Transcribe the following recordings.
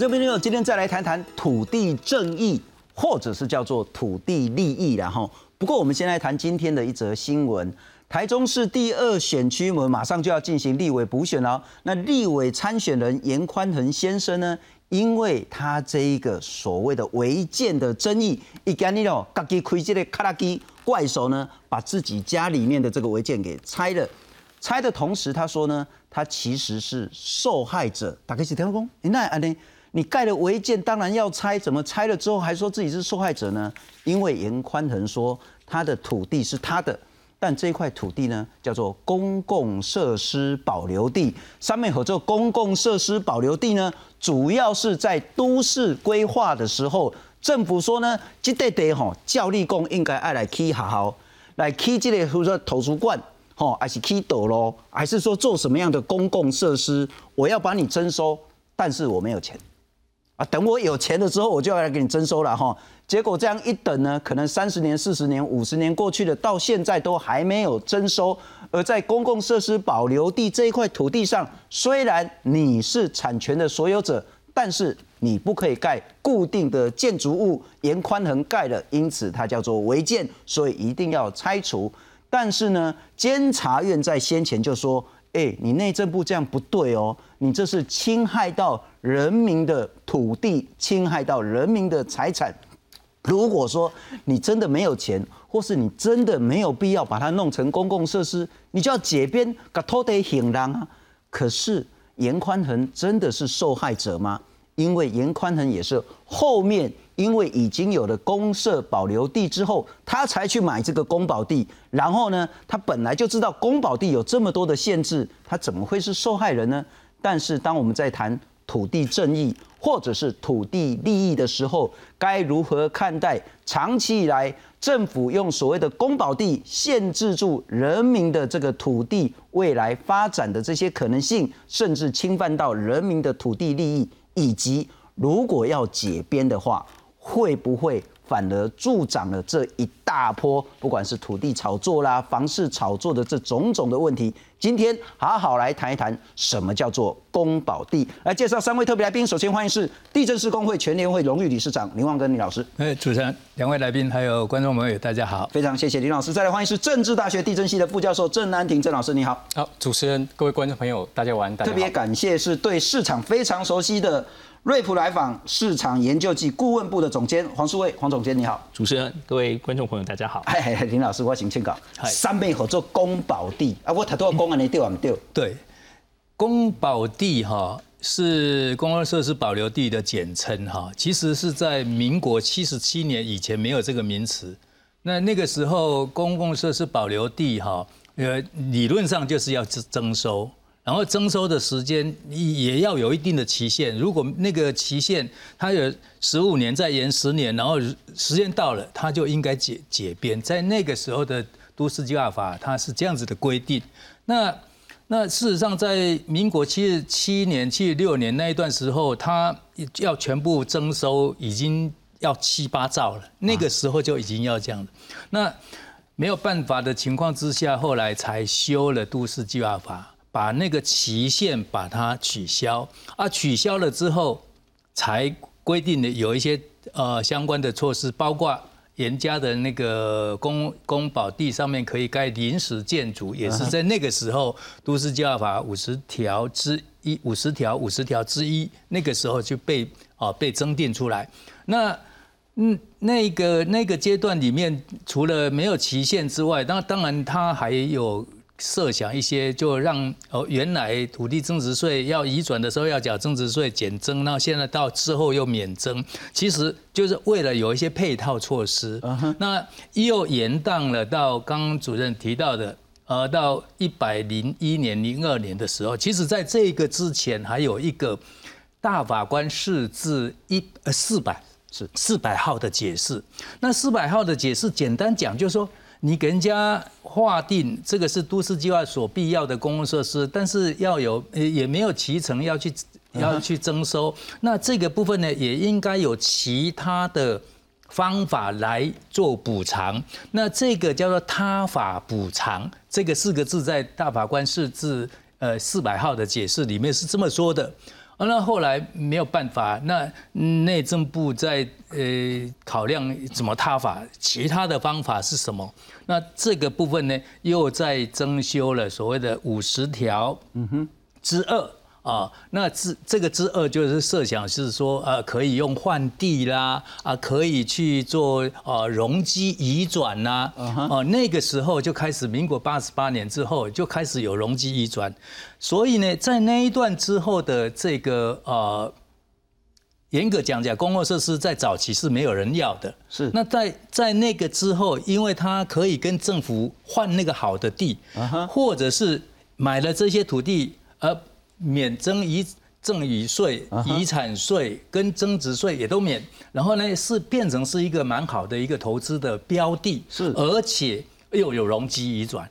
这边呢，今天再来谈谈土地正义，或者是叫做土地利益，然后，不过我们先来谈今天的一则新闻：台中市第二选区，我们马上就要进行立委补选了。那立委参选人严宽恒先生呢，因为他这一个所谓的违建的争议，一干你哦，自己开这个卡拉机怪手呢，把自己家里面的这个违建给拆了。拆的同时，他说呢，他其实是受害者。打开是天公，那安尼，你盖了违建，当然要拆，怎么拆了之后还说自己是受害者呢？因为严宽恒说他的土地是他的，但这块土地呢叫做公共设施保留地。上面合作公共设施保留地呢，主要是在都市规划的时候，政府说呢，这块地吼，教立工应该爱来起学校，来起这个，比如说图书馆。哦，还是 key 斗咯，还是说做什么样的公共设施？我要把你征收，但是我没有钱啊。等我有钱了之后，我就要来给你征收了哈。结果这样一等呢，可能三十年、四十年、五十年过去了，到现在都还没有征收。而在公共设施保留地这一块土地上，虽然你是产权的所有者，但是你不可以盖固定的建筑物，严宽横盖了，因此它叫做违建，所以一定要拆除。但是呢，监察院在先前就说：“哎，你内政部这样不对哦，你这是侵害到人民的土地，侵害到人民的财产。如果说你真的没有钱，或是你真的没有必要把它弄成公共设施，你就要解编，给拖得行人啊。可是严宽恒真的是受害者吗？因为严宽恒也是后面。”因为已经有了公社保留地之后，他才去买这个公保地。然后呢，他本来就知道公保地有这么多的限制，他怎么会是受害人呢？但是当我们在谈土地正义或者是土地利益的时候，该如何看待长期以来政府用所谓的公保地限制住人民的这个土地未来发展的这些可能性，甚至侵犯到人民的土地利益，以及如果要解编的话。会不会反而助长了这一大波，不管是土地炒作啦、房市炒作的这种种的问题？今天好好来谈一谈什么叫做公保地。来介绍三位特别来宾，首先欢迎是地震师工会全联会荣誉理事长林旺根林老师。哎，主持人、两位来宾还有观众朋友，大家好，非常谢谢林老师。再来欢迎是政治大学地震系的副教授郑安婷郑老师，你好。好，主持人、各位观众朋友，大家晚安。特别感谢是对市场非常熟悉的。瑞普来访市场研究及顾问部的总监黄淑卫，黄总监你好，主持人各位观众朋友大家好。哎，林老师我请签稿。三倍合作公保地啊，我太多公安你丢啊丢。对，公保地哈是公共设施保留地的简称哈，其实是在民国七十七年以前没有这个名词。那那个时候公共设施保留地哈，呃，理论上就是要征收。然后征收的时间也要有一定的期限，如果那个期限它有十五年，再延十年，然后时间到了，它就应该解解编。在那个时候的都市计划法，它是这样子的规定。那那事实上，在民国七十七年、七十六年那一段时候，它要全部征收，已经要七八兆了。那个时候就已经要这样了。那没有办法的情况之下，后来才修了都市计划法。把那个期限把它取消啊，取消了之后，才规定的有一些呃相关的措施，包括严家的那个公公保地上面可以盖临时建筑，也是在那个时候都市计划法五十条之一五十条五十条之一那个时候就被啊被增订出来。那嗯那个那个阶段里面，除了没有期限之外，当当然它还有。设想一些，就让哦，原来土地增值税要移转的时候要缴增值税减征，那现在到之后又免征，其实就是为了有一些配套措施。那又延宕了到刚刚主任提到的，呃，到一百零一年、零二年的时候，其实在这个之前还有一个大法官释字一呃四百是四百号的解释。那四百号的解释，简单讲就是说。你给人家划定这个是都市计划所必要的公共设施，但是要有也没有提成要去要去征收，那这个部分呢也应该有其他的方法来做补偿。那这个叫做他法补偿，这个四个字在大法官释字呃四百号的解释里面是这么说的那后来没有办法，那内政部在呃考量怎么他法，其他的方法是什么？那这个部分呢，又在增修了所谓的五十条之二。啊，那之这个之二就是设想是说，呃，可以用换地啦，啊，可以去做呃容积移转呐，哦，那个时候就开始，民国八十八年之后就开始有容积移转，所以呢，在那一段之后的这个呃，严格讲讲，公共设施在早期是没有人要的，是。那在在那个之后，因为它可以跟政府换那个好的地，或者是买了这些土地，而免征遗赠与税、遗产税跟增值税也都免，然后呢是变成是一个蛮好的一个投资的标的，是，而且又有容积移转，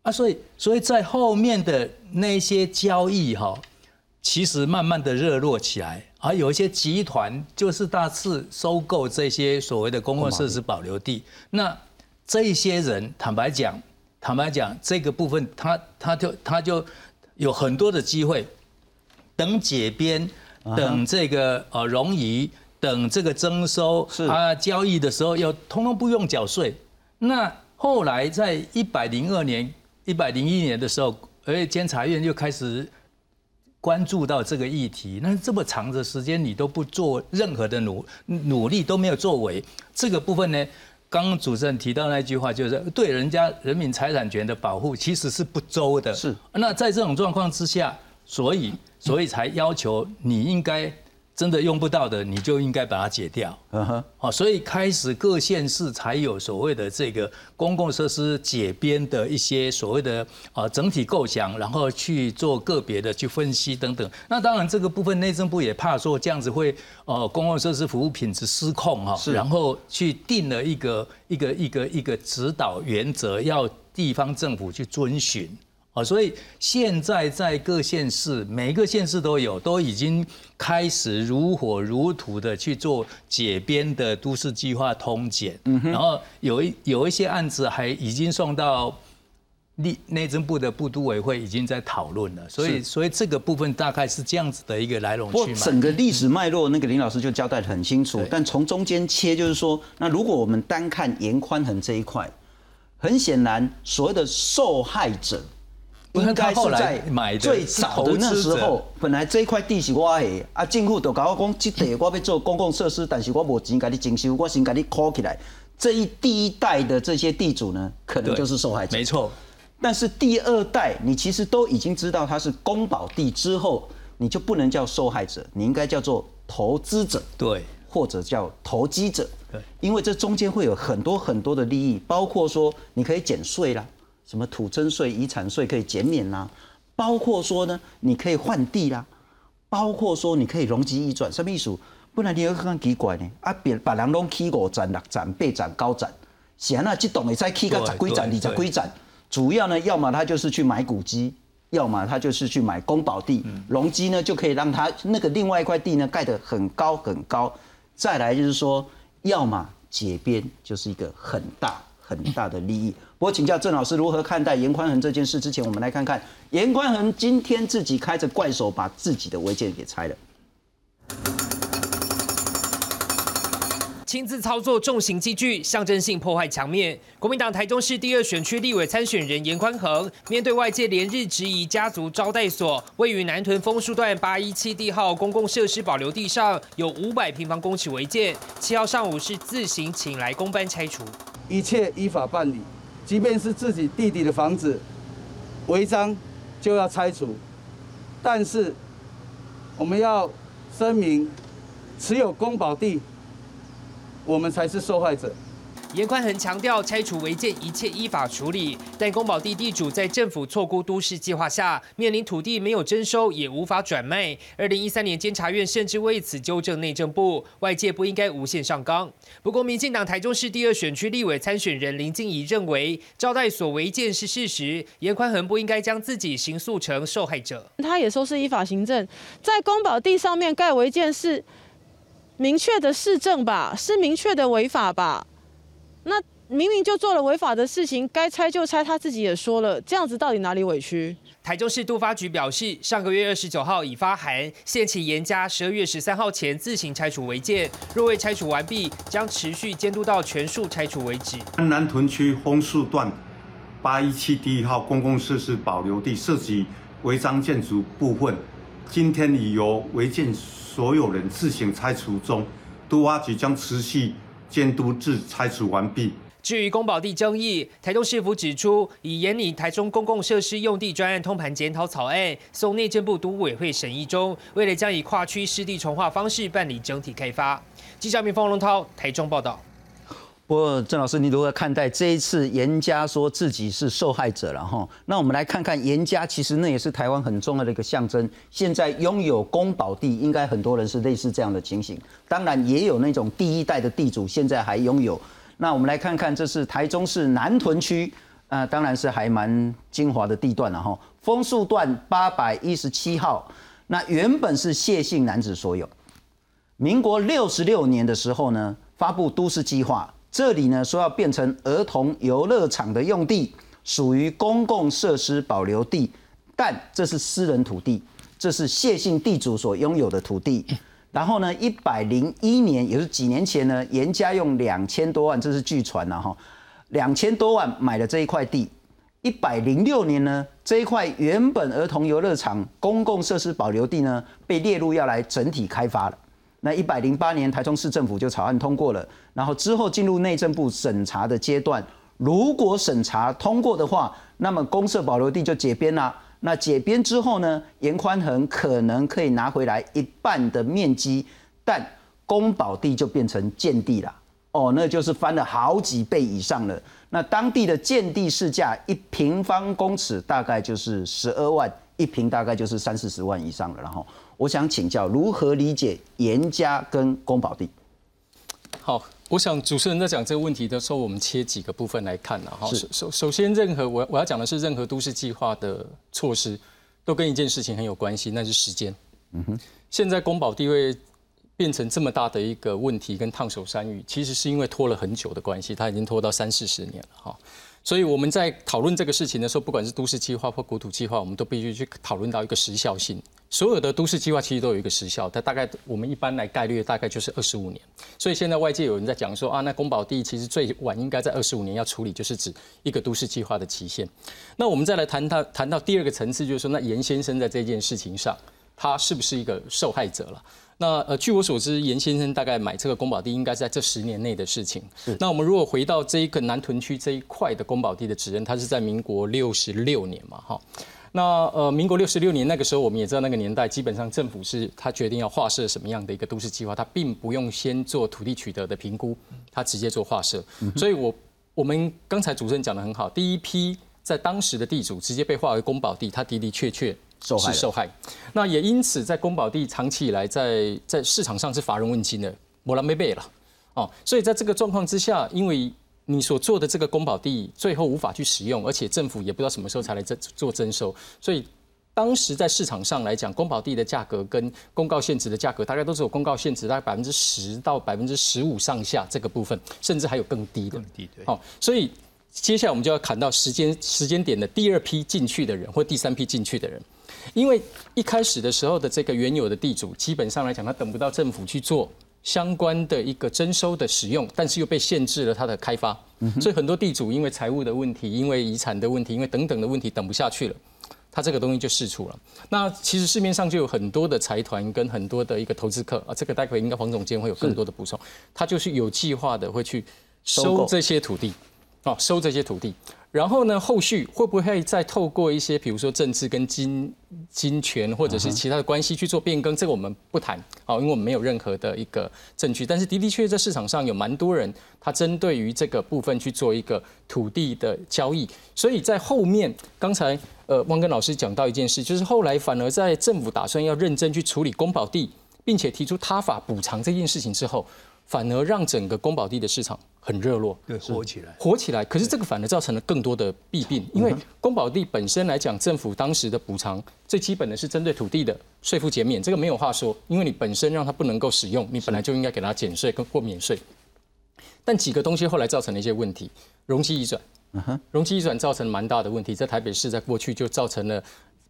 啊，所以所以在后面的那些交易哈，其实慢慢的热络起来，而有一些集团就是大肆收购这些所谓的公共设施保留地，那这些人坦白讲，坦白讲这个部分他他就他就。有很多的机会，等解编，等这个呃容移，等这个征收啊交易的时候，要通通不用缴税。那后来在一百零二年、一百零一年的时候，而监察院又开始关注到这个议题。那这么长的时间，你都不做任何的努努力，都没有作为，这个部分呢？刚刚主持人提到那句话，就是对人家人民财产权的保护其实是不周的。是。那在这种状况之下，所以所以才要求你应该。真的用不到的，你就应该把它解掉。嗯哼，好，所以开始各县市才有所谓的这个公共设施解编的一些所谓的啊整体构想，然后去做个别的去分析等等。那当然这个部分内政部也怕说这样子会呃公共设施服务品质失控哈，然后去定了一个一个一个一个指导原则，要地方政府去遵循。啊，所以现在在各县市，每一个县市都有，都已经开始如火如荼的去做解编的都市计划通检，然后有一有一些案子还已经送到内内政部的部都委会，已经在讨论了。所以，所以这个部分大概是这样子的一个来龙去脉。整个历史脉络，那个林老师就交代的很清楚。但从中间切，就是说，那如果我们单看严宽恒这一块，很显然，所谓的受害者。应该是在最早的那时候，本来这一块地是我的，啊，政府就跟我讲，这地我要做公共设施，但是我无钱给你征收，我先给你扣起来。这一第一代的这些地主呢，可能就是受害者。没错。但是第二代，你其实都已经知道他是公保地之后，你就不能叫受害者，你应该叫做投资者，对，或者叫投机者，对，因为这中间会有很多很多的利益，包括说你可以减税啦。什么土增税、遗产税可以减免啦，包括说呢，你可以换地啦，包括说你可以容积移转，什么意思？不然你要看奇怪呢，啊，别把人拢起五站、六站、八站、高站，显然这栋会再起个十几站、二十几站，主要呢，要么他就是去买古迹，要么他就是去买公保地，容积呢就可以让他那个另外一块地呢盖得很高很高，再来就是说，要么解编就是一个很大很大的利益。我请教郑老师如何看待严宽恒这件事。之前我们来看看严宽恒今天自己开着怪手把自己的违建给拆了，亲自操作重型机具，象征性破坏墙面。国民党台中市第二选区立委参选人严宽恒，面对外界连日质疑，家族招待所位于南屯枫树段八一七地号公共设施保留地上有五百平方公尺违建，七号上午是自行请来公班拆除，一切依法办理。即便是自己弟弟的房子违章，就要拆除。但是我们要声明，持有公保地，我们才是受害者。严宽恒强调，拆除违建一切依法处理，但公保地地主在政府错估都市计划下，面临土地没有征收，也无法转卖。二零一三年监察院甚至为此纠正内政部，外界不应该无限上纲。不过，民进党台中市第二选区立委参选人林静怡认为，招待所违建是事实，严宽恒不应该将自己刑诉成受害者。他也说是依法行政，在公保地上面盖违建是明确的市政吧，是明确的违法吧。那明明就做了违法的事情，该拆就拆，他自己也说了，这样子到底哪里委屈？台中市都发局表示，上个月二十九号已发函，限期严加十二月十三号前自行拆除违建，若未拆除完毕，将持续监督到全数拆除为止。南屯区枫树段八一七第一号公共设施保留地涉及违章建筑部分，今天已由违建所有人自行拆除中，都发局将持续监督至拆除完毕。至于公保地争议，台中市府指出，已研拟台中公共设施用地专案通盘检讨草案，送内政部都委会审议中，未来将以跨区湿地重划方式办理整体开发。记者明方龙涛台中报道。不过郑老师，你如何看待这一次严家说自己是受害者了哈？那我们来看看严家，其实那也是台湾很重要的一个象征。现在拥有公保地，应该很多人是类似这样的情形。当然也有那种第一代的地主，现在还拥有。那我们来看看，这是台中市南屯区，啊，当然是还蛮精华的地段了哈。枫树段八百一十七号，那原本是谢姓男子所有。民国六十六年的时候呢，发布都市计划，这里呢说要变成儿童游乐场的用地，属于公共设施保留地，但这是私人土地，这是谢姓地主所拥有的土地。然后呢，一百零一年，也是几年前呢，严家用两千多万，这是据传呐哈，两千多万买了这一块地。一百零六年呢，这一块原本儿童游乐场公共设施保留地呢，被列入要来整体开发了。那一百零八年，台中市政府就草案通过了，然后之后进入内政部审查的阶段。如果审查通过的话，那么公设保留地就解编了。那解编之后呢？严宽恒可能可以拿回来一半的面积，但公保地就变成建地了。哦，那就是翻了好几倍以上了。那当地的建地市价一平方公尺大概就是十二万，一瓶大概就是三四十万以上了。然后，我想请教如何理解严家跟宫保地？好。我想主持人在讲这个问题的时候，我们切几个部分来看呢？哈，首首先，任何我我要讲的是，任何都市计划的措施，都跟一件事情很有关系，那是时间。嗯哼，现在宫保地位变成这么大的一个问题，跟烫手山芋，其实是因为拖了很久的关系，它已经拖到三四十年了哈。所以我们在讨论这个事情的时候，不管是都市计划或国土计划，我们都必须去讨论到一个时效性。所有的都市计划其实都有一个时效，它大概我们一般来概率大概就是二十五年。所以现在外界有人在讲说啊，那公保地其实最晚应该在二十五年要处理，就是指一个都市计划的期限。那我们再来谈到谈到第二个层次，就是说那严先生在这件事情上，他是不是一个受害者了？那呃，据我所知，严先生大概买这个公保地应该是在这十年内的事情。那我们如果回到这一个南屯区这一块的公保地的指认，它是在民国六十六年嘛，哈。那呃，民国六十六年那个时候，我们也知道那个年代，基本上政府是他决定要划设什么样的一个都市计划，他并不用先做土地取得的评估，他直接做划设。所以我我们刚才主持人讲的很好，第一批在当时的地主直接被划为公保地，他的的确确。是受害，那也因此在宫保地长期以来在在市场上是乏人问津的，没人没背了。哦，所以在这个状况之下，因为你所做的这个宫保地最后无法去使用，而且政府也不知道什么时候才来征做征收，所以当时在市场上来讲，公保地的价格跟公告限值的价格大概都是有公告限值大概百分之十到百分之十五上下这个部分，甚至还有更低的，更低对，好，所以接下来我们就要砍到时间时间点的第二批进去的人或第三批进去的人。因为一开始的时候的这个原有的地主，基本上来讲，他等不到政府去做相关的一个征收的使用，但是又被限制了他的开发，所以很多地主因为财务的问题、因为遗产的问题、因为等等的问题等不下去了，他这个东西就释出了。那其实市面上就有很多的财团跟很多的一个投资客啊，这个待会应该黄总监会有更多的补充，他就是有计划的会去收这些土地，哦，收这些土地。然后呢？后续会不会再透过一些，比如说政治跟金金权或者是其他的关系去做变更？这个我们不谈，好，因为我们没有任何的一个证据。但是的的确确在市场上有蛮多人，他针对于这个部分去做一个土地的交易。所以在后面，刚才呃汪根老师讲到一件事，就是后来反而在政府打算要认真去处理公保地，并且提出他法补偿这件事情之后。反而让整个宫保地的市场很热络，对，火起来，火起来。可是这个反而造成了更多的弊病，因为宫保地本身来讲，政府当时的补偿最基本的是针对土地的税负减免，这个没有话说，因为你本身让它不能够使用，你本来就应该给它减税跟或免税。但几个东西后来造成了一些问题，容积移转，容积移转造成蛮大的问题，在台北市在过去就造成了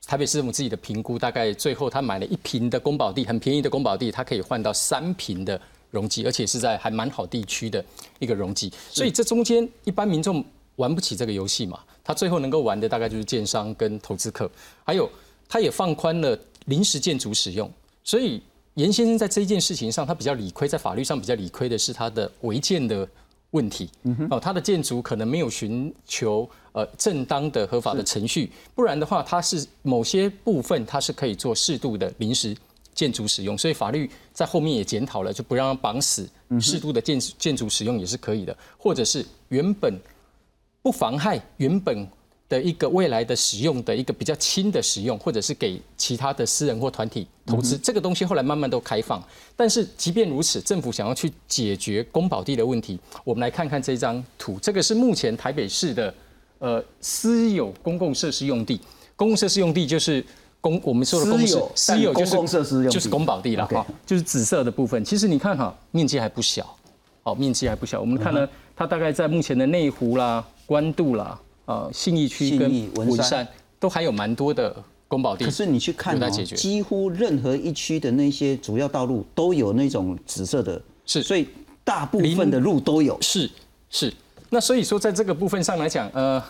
台北市政府自己的评估，大概最后他买了一平的公保地，很便宜的公保地，它可以换到三平的容积，而且是在还蛮好地区的一个容积，所以这中间一般民众玩不起这个游戏嘛，他最后能够玩的大概就是建商跟投资客，还有他也放宽了临时建筑使用，所以。严先生在这件事情上，他比较理亏，在法律上比较理亏的是他的违建的问题。哦，他的建筑可能没有寻求呃正当的合法的程序，不然的话，他是某些部分他是可以做适度的临时建筑使用。所以法律在后面也检讨了，就不让绑死适度的建建筑使用也是可以的，或者是原本不妨害原本。的一个未来的使用的一个比较轻的使用，或者是给其他的私人或团体投资，这个东西后来慢慢都开放。但是即便如此，政府想要去解决公保地的问题，我们来看看这张图，这个是目前台北市的呃私有公共设施用地。公共设施用地就是公我们说的公有私有就是公共设施用就是公保地了哈，就是紫色的部分。其实你看哈，面积还不小，哦，面积还不小。我们看呢，它大概在目前的内湖啦、关渡啦。呃，信义区跟文山都还有蛮多的公保地，可是你去看哦，几乎任何一区的那些主要道路都有那种紫色的，是，所以大部分的路都有，是是。那所以说，在这个部分上来讲，呃，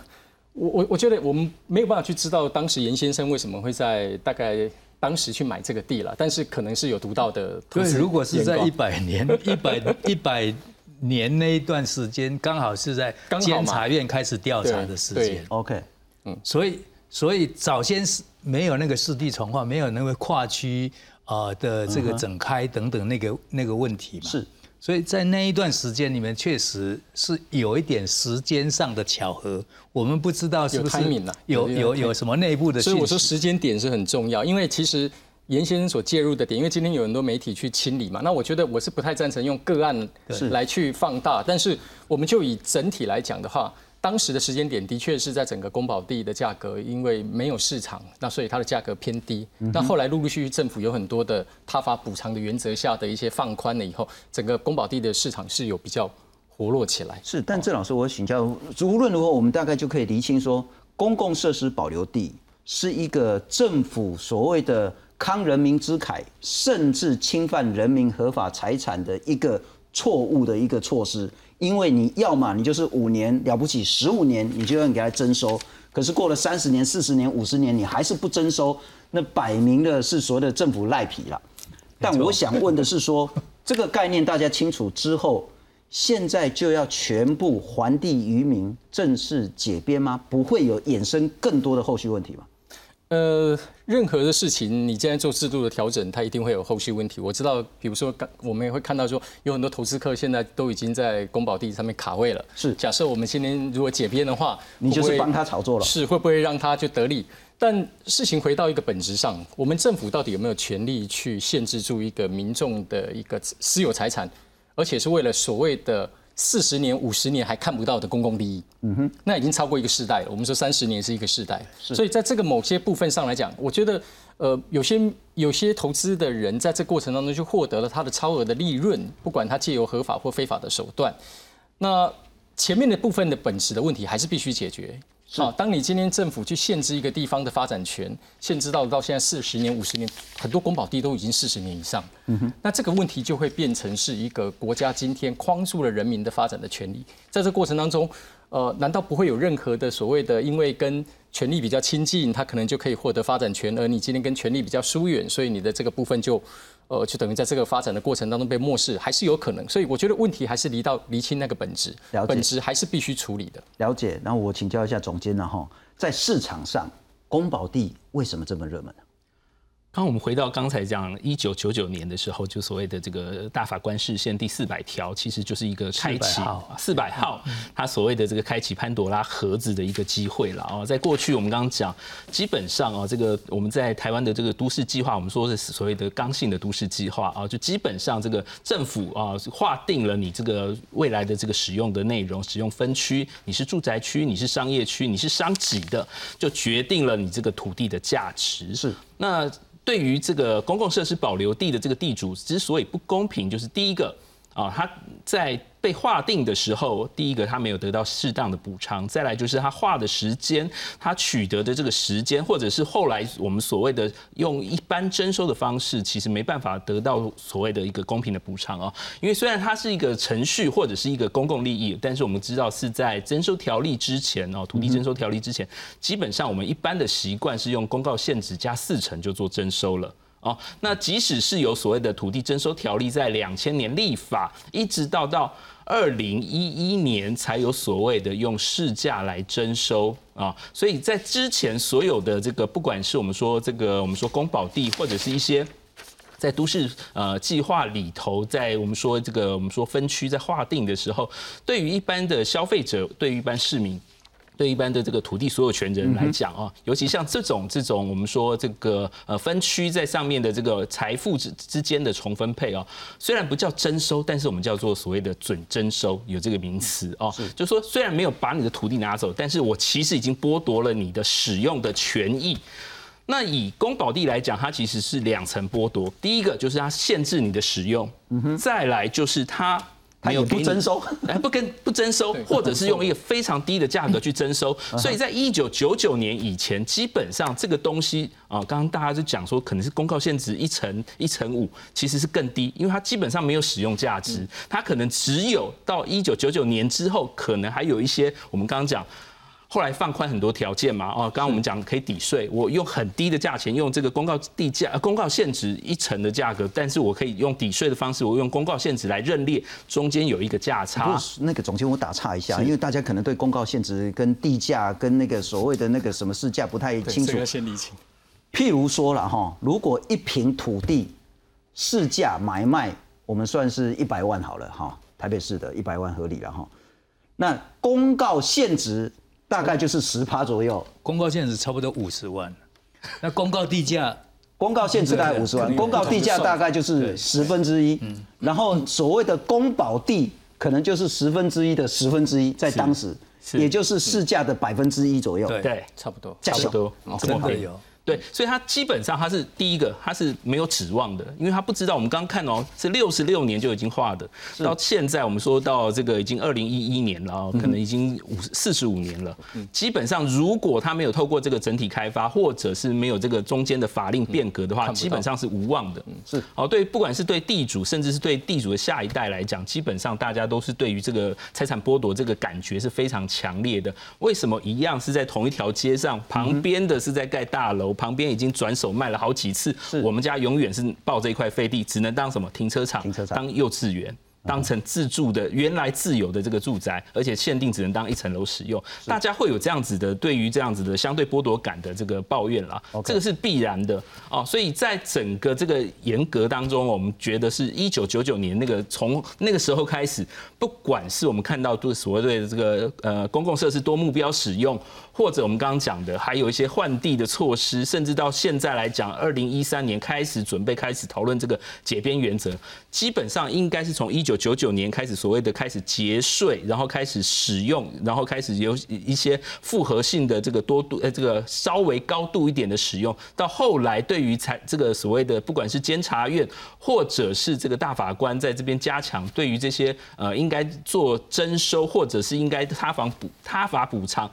我我我觉得我们没有办法去知道当时严先生为什么会在大概当时去买这个地了，但是可能是有独到的。对，如果是在一百年、一百一百。年那一段时间刚好是在监察院开始调查的时间，OK，嗯，所以所以早先是没有那个四地重划，没有那个跨区啊的这个整开等等那个那个问题嘛，是，所以在那一段时间里面确实是有一点时间上的巧合，我们不知道是不是有有有什么内部的，所以我说时间点是很重要，因为其实。严先生所介入的点，因为今天有很多媒体去清理嘛，那我觉得我是不太赞成用个案来去放大，但是我们就以整体来讲的话，当时的时间点的确是在整个公保地的价格，因为没有市场，那所以它的价格偏低。那后来陆陆续续政府有很多的他法补偿的原则下的一些放宽了以后，整个公保地的市场是有比较活络起来。是，但郑老师，我请教，无论如何，我们大概就可以厘清说，公共设施保留地是一个政府所谓的。康人民之慨，甚至侵犯人民合法财产的一个错误的一个措施，因为你要嘛你就是五年了不起，十五年你就要给他征收，可是过了三十年、四十年、五十年，你还是不征收，那摆明了是所谓的政府赖皮了。但我想问的是，说 这个概念大家清楚之后，现在就要全部还地于民，正式解编吗？不会有衍生更多的后续问题吗？呃，任何的事情，你既然做制度的调整，它一定会有后续问题。我知道，比如说，刚我们也会看到说，有很多投资客现在都已经在公保地上面卡位了。是，假设我们今天如果解编的话，你就是帮他炒作了。是，会不会让他就得利？但事情回到一个本质上，我们政府到底有没有权利去限制住一个民众的一个私有财产，而且是为了所谓的？四十年、五十年还看不到的公共利益，嗯哼，那已经超过一个世代了。我们说三十年是一个世代，所以在这个某些部分上来讲，我觉得，呃，有些有些投资的人在这过程当中就获得了他的超额的利润，不管他借由合法或非法的手段，那前面的部分的本质的问题还是必须解决。好，当你今天政府去限制一个地方的发展权，限制到到现在四十年、五十年，很多公保地都已经四十年以上，嗯哼，那这个问题就会变成是一个国家今天框住了人民的发展的权利，在这过程当中，呃，难道不会有任何的所谓的因为跟权力比较亲近，他可能就可以获得发展权，而你今天跟权力比较疏远，所以你的这个部分就。呃，就等于在这个发展的过程当中被漠视，还是有可能。所以我觉得问题还是离到厘清那个本质，本质还是必须处理的。了解。然后我请教一下总监了哈，在市场上，宫保地为什么这么热门呢？刚我们回到刚才讲一九九九年的时候，就所谓的这个大法官视线第四百条，其实就是一个开启四百号，它所谓的这个开启潘多拉盒子的一个机会了啊。在过去我们刚刚讲，基本上啊，这个我们在台湾的这个都市计划，我们说是所谓的刚性的都市计划啊，就基本上这个政府啊划定了你这个未来的这个使用的内容、使用分区，你是住宅区，你是商业区，你是商级的，就决定了你这个土地的价值是那。对于这个公共设施保留地的这个地主之所以不公平，就是第一个。啊，它在被划定的时候，第一个它没有得到适当的补偿，再来就是它划的时间，它取得的这个时间，或者是后来我们所谓的用一般征收的方式，其实没办法得到所谓的一个公平的补偿啊。因为虽然它是一个程序或者是一个公共利益，但是我们知道是在征收条例之前哦，土地征收条例之前，基本上我们一般的习惯是用公告限制加四成就做征收了。哦，那即使是有所谓的土地征收条例在两千年立法，一直到到二零一一年才有所谓的用市价来征收啊，所以在之前所有的这个，不管是我们说这个我们说公保地，或者是一些在都市呃计划里头，在我们说这个我们说分区在划定的时候，对于一般的消费者，对于一般市民。对一般的这个土地所有权人来讲啊，尤其像这种这种我们说这个呃分区在上面的这个财富之之间的重分配啊，虽然不叫征收，但是我们叫做所谓的准征收，有这个名词哦，就说虽然没有把你的土地拿走，但是我其实已经剥夺了你的使用的权益。那以公保地来讲，它其实是两层剥夺，第一个就是它限制你的使用，再来就是它。没有不征收，哎，不跟不征收，或者是用一个非常低的价格去征收。所以在一九九九年以前，基本上这个东西啊，刚刚大家就讲说，可能是公告限值一成一成五，其实是更低，因为它基本上没有使用价值，它可能只有到一九九九年之后，可能还有一些我们刚刚讲。后来放宽很多条件嘛，哦，刚刚我们讲可以抵税，我用很低的价钱，用这个公告地价、公告限值一成的价格，但是我可以用抵税的方式，我用公告限值来认列，中间有一个价差。那个总监，我打岔一下，因为大家可能对公告限值跟地价跟那个所谓的那个什么市价不太清楚。先理清。譬如说了哈，如果一平土地市价买卖，我们算是一百万好了哈，台北市的一百万合理了哈。那公告限值。大概就是十趴左右，公告限值差不多五十万，那公告地价，公告限值大概五十万，公告地价大概就是十分之一，然后所谓的公保地可能就是十分之一的十分之一，在当时，也就是市价的百分之一左右，对，差不多，差不多，真的。有。对，所以他基本上他是第一个，他是没有指望的，因为他不知道。我们刚刚看哦，是六十六年就已经画的，到现在我们说到这个已经二零一一年了，可能已经五四十五年了。基本上，如果他没有透过这个整体开发，或者是没有这个中间的法令变革的话，基本上是无望的。是，哦，对，不管是对地主，甚至是对地主的下一代来讲，基本上大家都是对于这个财产剥夺这个感觉是非常强烈的。为什么一样是在同一条街上，旁边的是在盖大楼？旁边已经转手卖了好几次，我们家永远是抱这一块废地，只能当什么？停车场、停车场。当幼稚园。当成自住的原来自有的这个住宅，而且限定只能当一层楼使用，大家会有这样子的对于这样子的相对剥夺感的这个抱怨啦，这个是必然的。哦。所以在整个这个严格当中，我们觉得是一九九九年那个从那个时候开始，不管是我们看到都所谓的这个呃公共设施多目标使用，或者我们刚刚讲的还有一些换地的措施，甚至到现在来讲，二零一三年开始准备开始讨论这个解编原则，基本上应该是从一九。九九年开始，所谓的开始节税，然后开始使用，然后开始有一些复合性的这个多度，呃，这个稍微高度一点的使用。到后来，对于财这个所谓的，不管是监察院或者是这个大法官在这边加强，对于这些呃应该做征收，或者是应该他房补他法补偿。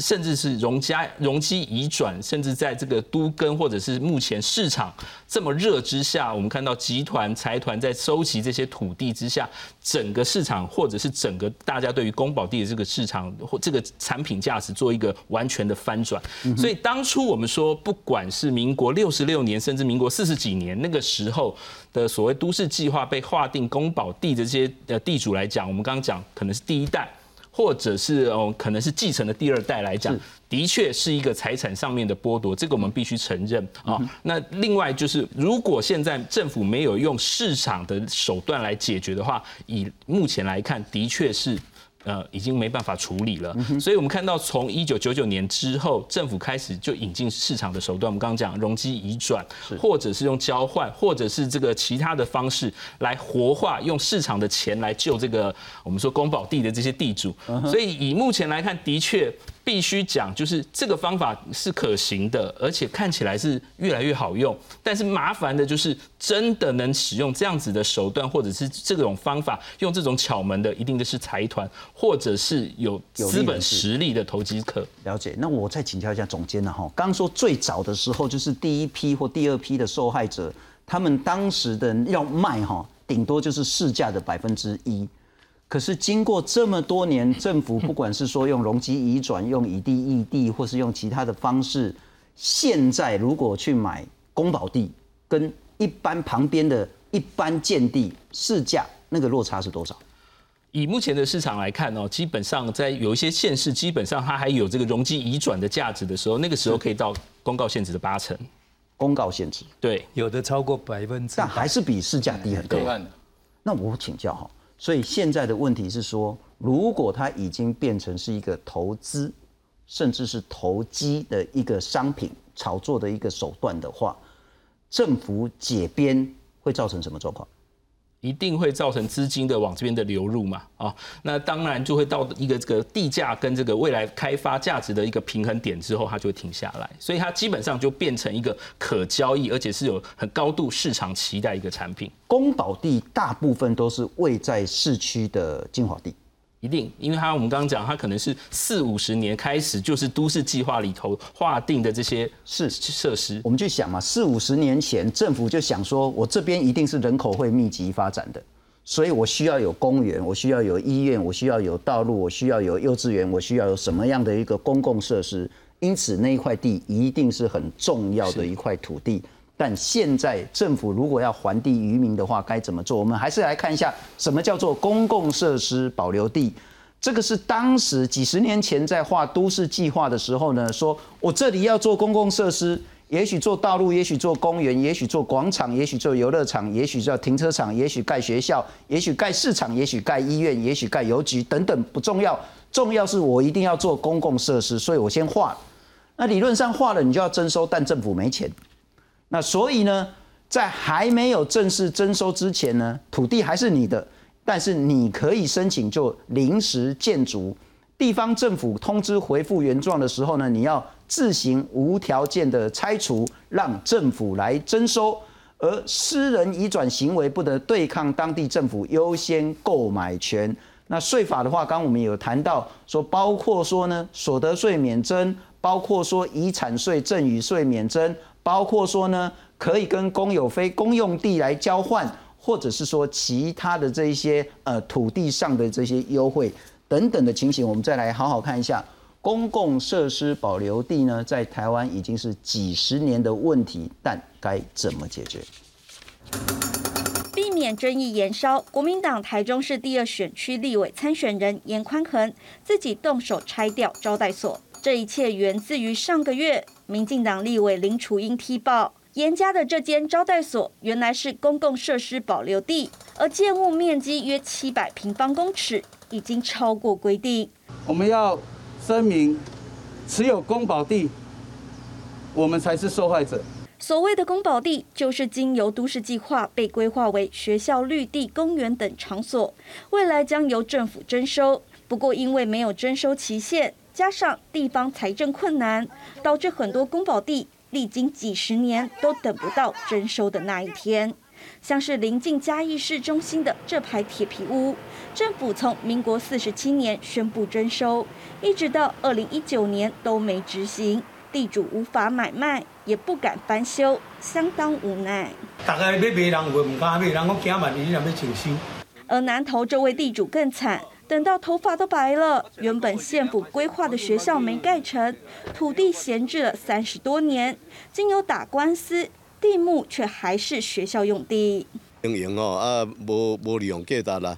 甚至是容家容积移转，甚至在这个都根或者是目前市场这么热之下，我们看到集团财团在收集这些土地之下，整个市场或者是整个大家对于公保地的这个市场或这个产品价值做一个完全的翻转。所以当初我们说，不管是民国六十六年，甚至民国四十几年那个时候的所谓都市计划被划定公保地的这些呃地主来讲，我们刚刚讲可能是第一代。或者是哦，可能是继承的第二代来讲，的确是一个财产上面的剥夺，这个我们必须承认啊。那另外就是，如果现在政府没有用市场的手段来解决的话，以目前来看，的确是呃，已经没办法处理了，所以我们看到从一九九九年之后，政府开始就引进市场的手段。我们刚刚讲容积移转，或者是用交换，或者是这个其他的方式来活化，用市场的钱来救这个我们说公保地的这些地主。所以以目前来看，的确。必须讲，就是这个方法是可行的，而且看起来是越来越好用。但是麻烦的就是，真的能使用这样子的手段，或者是这种方法，用这种巧门的，一定的是财团，或者是有资本实力的投机客。了解。那我再请教一下总监了哈。刚刚说最早的时候，就是第一批或第二批的受害者，他们当时的要卖哈，顶多就是市价的百分之一。可是经过这么多年，政府 不管是说用容积移转、用以地易地，或是用其他的方式，现在如果去买公保地，跟一般旁边的一般建地市价那个落差是多少？以目前的市场来看哦，基本上在有一些县市，基本上它还有这个容积移转的价值的时候，那个时候可以到公告限值的八成。公告限值对，有的超过百分之，但还是比市价低很多。那我请教哈。所以现在的问题是说，如果它已经变成是一个投资，甚至是投机的一个商品炒作的一个手段的话，政府解编会造成什么状况？一定会造成资金的往这边的流入嘛？啊，那当然就会到一个这个地价跟这个未来开发价值的一个平衡点之后，它就会停下来，所以它基本上就变成一个可交易，而且是有很高度市场期待一个产品。公保地大部分都是位在市区的精华地。一定，因为它我们刚刚讲，它可能是四五十年开始就是都市计划里头划定的这些是设施。我们去想嘛，四五十年前政府就想说，我这边一定是人口会密集发展的，所以我需要有公园，我需要有医院，我需要有道路，我需要有幼稚园，我需要有什么样的一个公共设施？因此那一块地一定是很重要的一块土地。但现在政府如果要还地于民的话，该怎么做？我们还是来看一下什么叫做公共设施保留地。这个是当时几十年前在画都市计划的时候呢，说我这里要做公共设施，也许做道路，也许做公园，也许做广场，也许做游乐场，也许叫停车场，也许盖学校，也许盖市场，也许盖医院，也许盖邮局等等，不重要。重要是我一定要做公共设施，所以我先画。那理论上画了，你就要征收，但政府没钱。那所以呢，在还没有正式征收之前呢，土地还是你的，但是你可以申请就临时建筑。地方政府通知回复原状的时候呢，你要自行无条件的拆除，让政府来征收。而私人移转行为不得对抗当地政府优先购买权。那税法的话，刚我们有谈到说，包括说呢，所得税免征，包括说遗产税、赠与税免征。包括说呢，可以跟公有非公用地来交换，或者是说其他的这一些呃土地上的这些优惠等等的情形，我们再来好好看一下公共设施保留地呢，在台湾已经是几十年的问题，但该怎么解决？避免争议延烧，国民党台中市第二选区立委参选人严宽恒自己动手拆掉招待所。这一切源自于上个月，民进党立委林楚英踢爆严家的这间招待所原来是公共设施保留地，而建物面积约七百平方公尺，已经超过规定。我们要声明，持有公保地，我们才是受害者。所谓的公保地，就是经由都市计划被规划为学校绿地、公园等场所，未来将由政府征收。不过因为没有征收期限。加上地方财政困难，导致很多公保地历经几十年都等不到征收的那一天。像是临近嘉义市中心的这排铁皮屋，政府从民国四十七年宣布征收，一直到二零一九年都没执行，地主无法买卖，也不敢翻修，相当无奈。大家要买人会唔敢买，人我惊万一你若要征收。而南投这位地主更惨。等到头发都白了，原本县府规划的学校没盖成，土地闲置了三十多年，经由打官司，地目却还是学校用地。经营哦，啊，无无利用价值啦，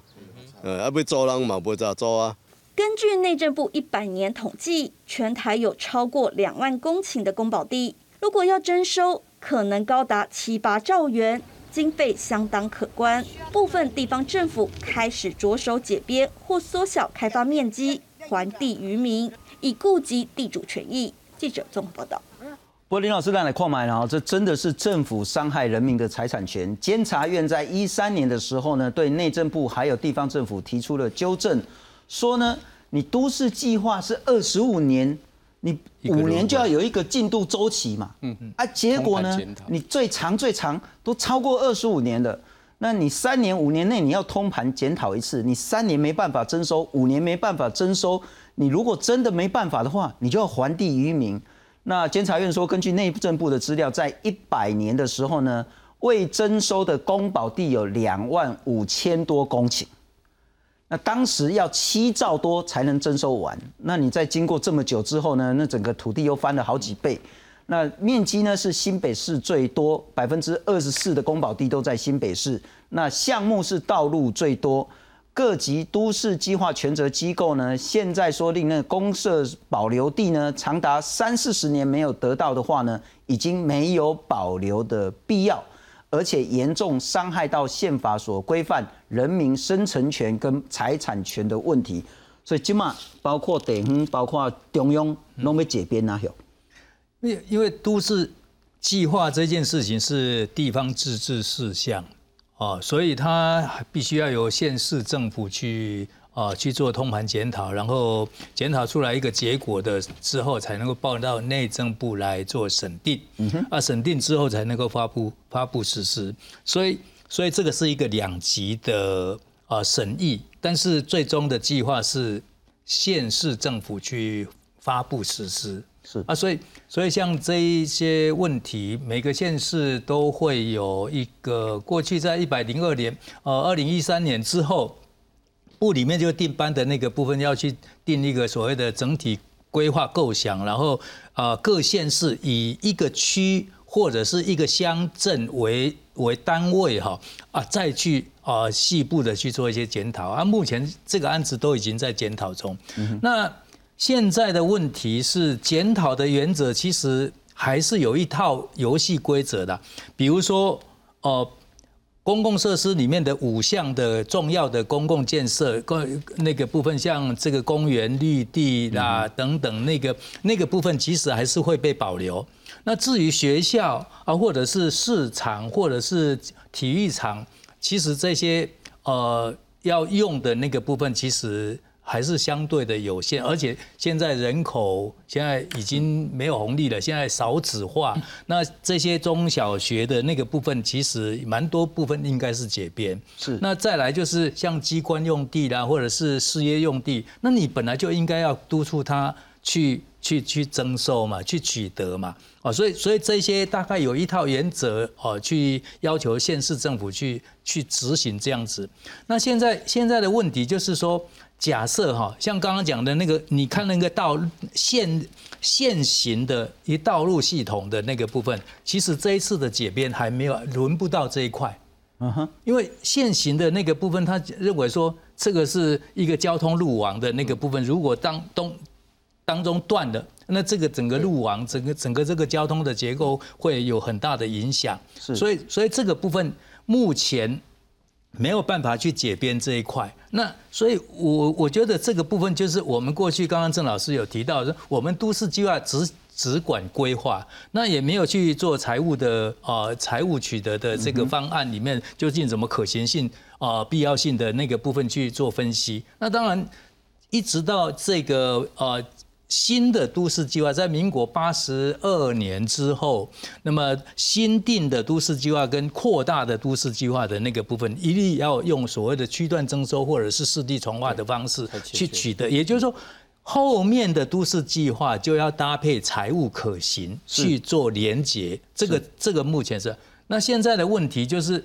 呃，啊，要租人嘛，无咋租啊。根据内政部一百年统计，全台有超过两万公顷的公保地，如果要征收，可能高达七八兆元。经费相当可观。部分地方政府开始着手解编或缩小开发面积，还地于民，以顾及地主权益。记者综合报道。不过林老师让来矿买了，这真的是政府伤害人民的财产权。监察院在一三年的时候呢，对内政部还有地方政府提出了纠正，说呢，你都市计划是二十五年，你五年就要有一个进度周期嘛。嗯嗯。啊，结果呢，你最长最长都超过二十五年了，那你三年五年内你要通盘检讨一次，你三年没办法征收，五年没办法征收，你如果真的没办法的话，你就要还地于民。那监察院说，根据内政部的资料，在一百年的时候呢，未征收的公保地有两万五千多公顷。那当时要七兆多才能征收完。那你在经过这么久之后呢，那整个土地又翻了好几倍。那面积呢是新北市最多，百分之二十四的公保地都在新北市。那项目是道路最多。各级都市计划权责机构呢，现在说令那公社保留地呢，长达三四十年没有得到的话呢，已经没有保留的必要，而且严重伤害到宪法所规范人民生存权跟财产权的问题。所以今嘛，包括地方，包括中央，拢要解编哪有？因因为都市计划这件事情是地方自治事项。啊，所以它必须要由县市政府去啊去做通盘检讨，然后检讨出来一个结果的之后，才能够报到内政部来做审定。嗯哼，啊，审定之后才能够发布发布实施。所以，所以这个是一个两级的啊审议，但是最终的计划是县市政府去发布实施。是啊，所以所以像这一些问题，每个县市都会有一个过去在一百零二年，呃，二零一三年之后，部里面就定班的那个部分要去定一个所谓的整体规划构想，然后啊，各县市以一个区或者是一个乡镇为为单位哈啊，再去啊细部的去做一些检讨啊，目前这个案子都已经在检讨中，那。现在的问题是，检讨的原则其实还是有一套游戏规则的。比如说，呃，公共设施里面的五项的重要的公共建设，公那个部分，像这个公园绿地啦等等，那个那个部分其实还是会被保留。那至于学校啊，或者是市场，或者是体育场，其实这些呃要用的那个部分，其实。还是相对的有限，而且现在人口现在已经没有红利了，现在少子化，那这些中小学的那个部分，其实蛮多部分应该是解编。是，那再来就是像机关用地啦，或者是事业用地，那你本来就应该要督促他去去去征收嘛，去取得嘛，哦，所以所以这些大概有一套原则哦，去要求县市政府去去执行这样子。那现在现在的问题就是说。假设哈，像刚刚讲的那个，你看那个道现现行的一道路系统的那个部分，其实这一次的解编还没有轮不到这一块，嗯哼，因为现行的那个部分，他认为说这个是一个交通路网的那个部分，如果当东当中断了，那这个整个路网整个整个这个交通的结构会有很大的影响，是，所以所以这个部分目前。没有办法去解编这一块，那所以，我我觉得这个部分就是我们过去刚刚郑老师有提到说，我们都市计划只只管规划，那也没有去做财务的呃财务取得的这个方案里面究竟怎么可行性啊必要性的那个部分去做分析。那当然，一直到这个呃。新的都市计划在民国八十二年之后，那么新定的都市计划跟扩大的都市计划的那个部分，一律要用所谓的区段征收或者是市地重划的方式去取得。也就是说，后面的都市计划就要搭配财务可行去做连结。这个这个目前是。那现在的问题就是。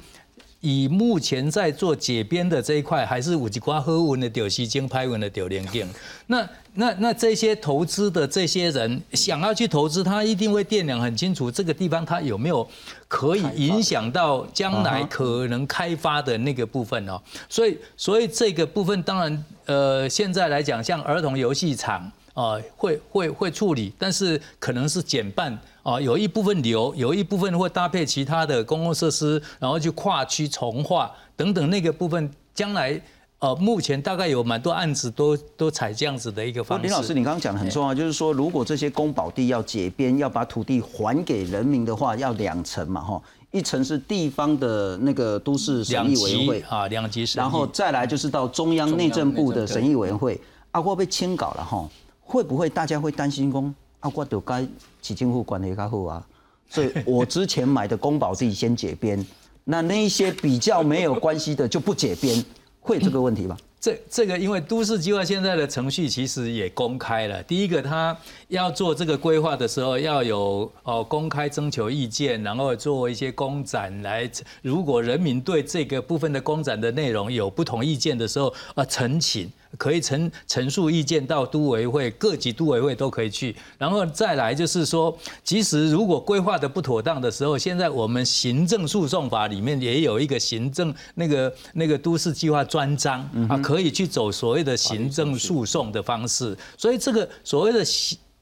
以目前在做解编的这一块，还是五级瓜喝文的丢西京拍文的丢连镜。那那那这些投资的这些人想要去投资，他一定会掂量很清楚这个地方他有没有可以影响到将来可能开发的那个部分哦。所以所以这个部分当然呃现在来讲，像儿童游戏场啊，会会会处理，但是可能是减半啊，有一部分留，有一部分会搭配其他的公共设施，然后去跨区重划等等那个部分，将来呃，目前大概有蛮多案子都都采这样子的一个方式。林老师，你刚刚讲的很重要，就是说如果这些公保地要解编，要把土地还给人民的话，要两层嘛，哈，一层是地方的那个都市审议委员会啊，两级审然后再来就是到中央内政部的审议委员会，啊，我被签稿了哈。会不会大家会担心讲啊？我得该起政府管理较好啊，所以 我之前买的公保自己先解编，那那一些比较没有关系的就不解编，会这个问题吗？这这个因为都市计划现在的程序其实也公开了，第一个他要做这个规划的时候要有哦公开征求意见，然后做一些公展来，如果人民对这个部分的公展的内容有不同意见的时候啊，陈请。可以陈陈述意见到都委会，各级都委会都可以去。然后再来就是说，即使如果规划的不妥当的时候，现在我们行政诉讼法里面也有一个行政那个那个都市计划专章啊，可可以去走所谓的行政诉讼的方式。所以这个所谓的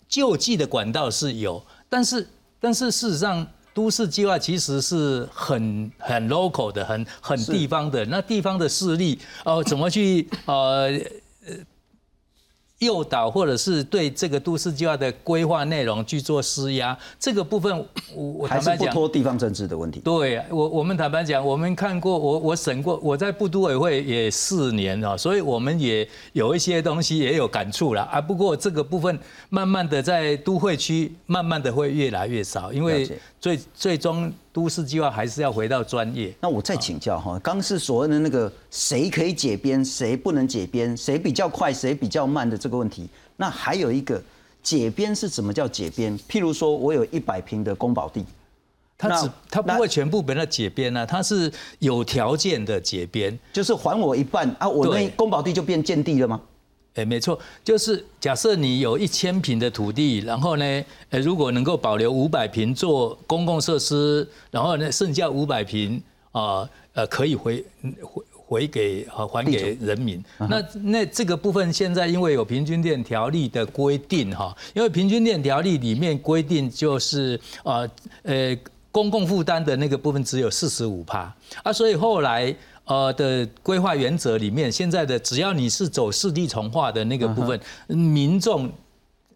救济的管道是有，但是但是事实上，都市计划其实是很很 local 的，很很地方的。那地方的势力哦，怎么去呃？呃，诱导或者是对这个都市计划的规划内容去做施压，这个部分我我还是不拖地方政治的问题。对我我们坦白讲，我们看过我我审过，我在部都委会也四年啊，所以我们也有一些东西也有感触了啊。不过这个部分慢慢的在都会区慢慢的会越来越少，因为最最终。都市计划还是要回到专业。那我再请教哈，刚是所谓的那个谁可以解编，谁不能解编，谁比较快，谁比较慢的这个问题。那还有一个解编是怎么叫解编？譬如说我有一百平的公保地，他只他不会全部把它解编啊，他是有条件的解编，就是还我一半啊，我那公保地就变建地了吗？哎，没错，就是假设你有一千平的土地，然后呢，呃，如果能够保留五百平做公共设施，然后呢，剩下五百平啊，呃，可以回回回给啊还给人民。那那这个部分现在因为有平均电条例的规定哈，因为平均电条例里面规定就是啊呃公共负担的那个部分只有四十五趴啊，所以后来。呃的规划原则里面，现在的只要你是走四地重化的那个部分，民众、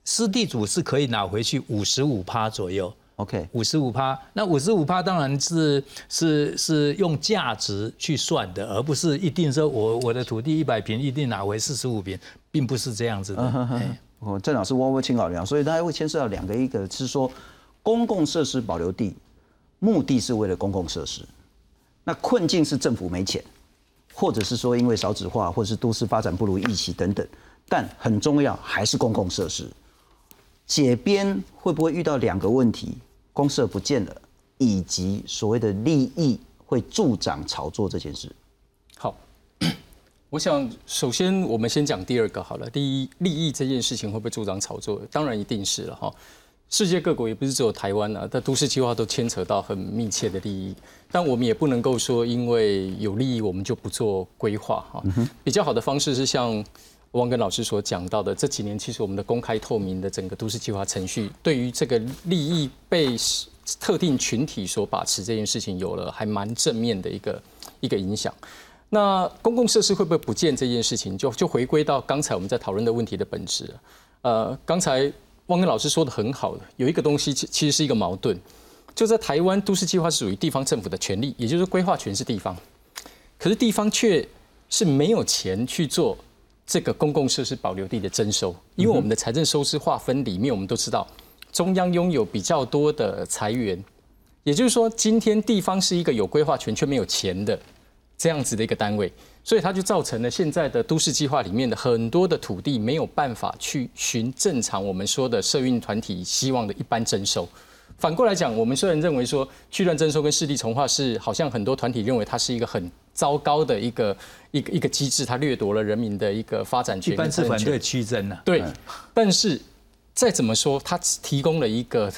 私地主是可以拿回去五十五趴左右。OK，五十五趴，那五十五趴当然是是是用价值去算的，而不是一定说我我的土地一百平一定拿回四十五平，并不是这样子的。哦，郑老师窝窝清好量，所以大家会牵涉到两个，一个是说公共设施保留地，目的是为了公共设施。那困境是政府没钱，或者是说因为少子化，或者是都市发展不如预期等等。但很重要还是公共设施解编会不会遇到两个问题：公社不见了，以及所谓的利益会助长炒作这件事。好，我想首先我们先讲第二个好了。第一，利益这件事情会不会助长炒作？当然一定是了哈。世界各国也不是只有台湾啊，但都市计划都牵扯到很密切的利益。但我们也不能够说，因为有利益我们就不做规划哈。比较好的方式是像汪根老师所讲到的，这几年其实我们的公开透明的整个都市计划程序，对于这个利益被特定群体所把持这件事情，有了还蛮正面的一个一个影响。那公共设施会不会不见这件事情，就就回归到刚才我们在讨论的问题的本质。呃，刚才。汪根老师说的很好的，有一个东西其其实是一个矛盾，就在台湾都市计划是属于地方政府的权利，也就是规划权是地方，可是地方却是没有钱去做这个公共设施保留地的征收，因为我们的财政收支划分里面，我们都知道中央拥有比较多的财源，也就是说，今天地方是一个有规划权却没有钱的这样子的一个单位。所以它就造成了现在的都市计划里面的很多的土地没有办法去寻正常我们说的社运团体希望的一般征收。反过来讲，我们虽然认为说区段征收跟市地重划是好像很多团体认为它是一个很糟糕的一个一个一个机制，它掠夺了人民的一个发展权。一般是反对区征的。对，但是再怎么说，它提供了一个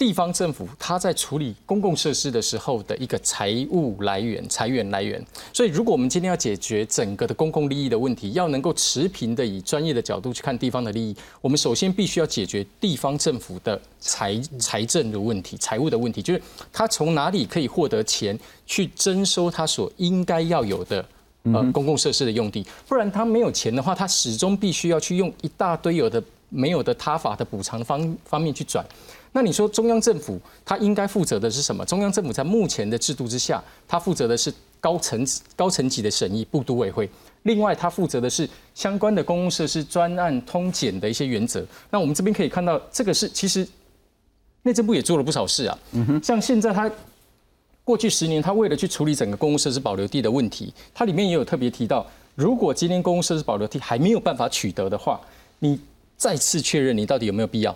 地方政府它在处理公共设施的时候的一个财务来源、财源来源。所以，如果我们今天要解决整个的公共利益的问题，要能够持平的以专业的角度去看地方的利益，我们首先必须要解决地方政府的财财政的问题、财务的问题，就是他从哪里可以获得钱去征收他所应该要有的呃公共设施的用地，不然他没有钱的话，他始终必须要去用一大堆有的没有的他法的补偿方方面去转。那你说中央政府它应该负责的是什么？中央政府在目前的制度之下，它负责的是高层高层级的审议，部都委会。另外，它负责的是相关的公共设施专案通检的一些原则。那我们这边可以看到，这个是其实内政部也做了不少事啊。嗯哼，像现在它过去十年，它为了去处理整个公共设施保留地的问题，它里面也有特别提到，如果今天公共设施保留地还没有办法取得的话，你再次确认你到底有没有必要。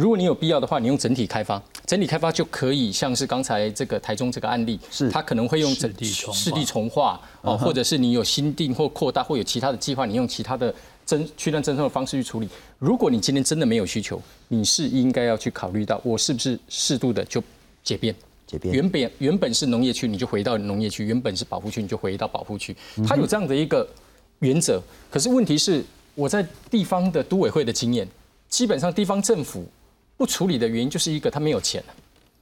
如果你有必要的话，你用整体开发，整体开发就可以像是刚才这个台中这个案例，是它可能会用整地重市地重划哦，或者是你有新定或扩大或有其他的计划，你用其他的征区段征收的方式去处理。如果你今天真的没有需求，你是应该要去考虑到我是不是适度的就。解编原本原本是农业区，你就回到农业区；原本是保护区，你就回到保护区。它有这样的一个原则。可是问题是，我在地方的都委会的经验，基本上地方政府。不处理的原因就是一个他没有钱。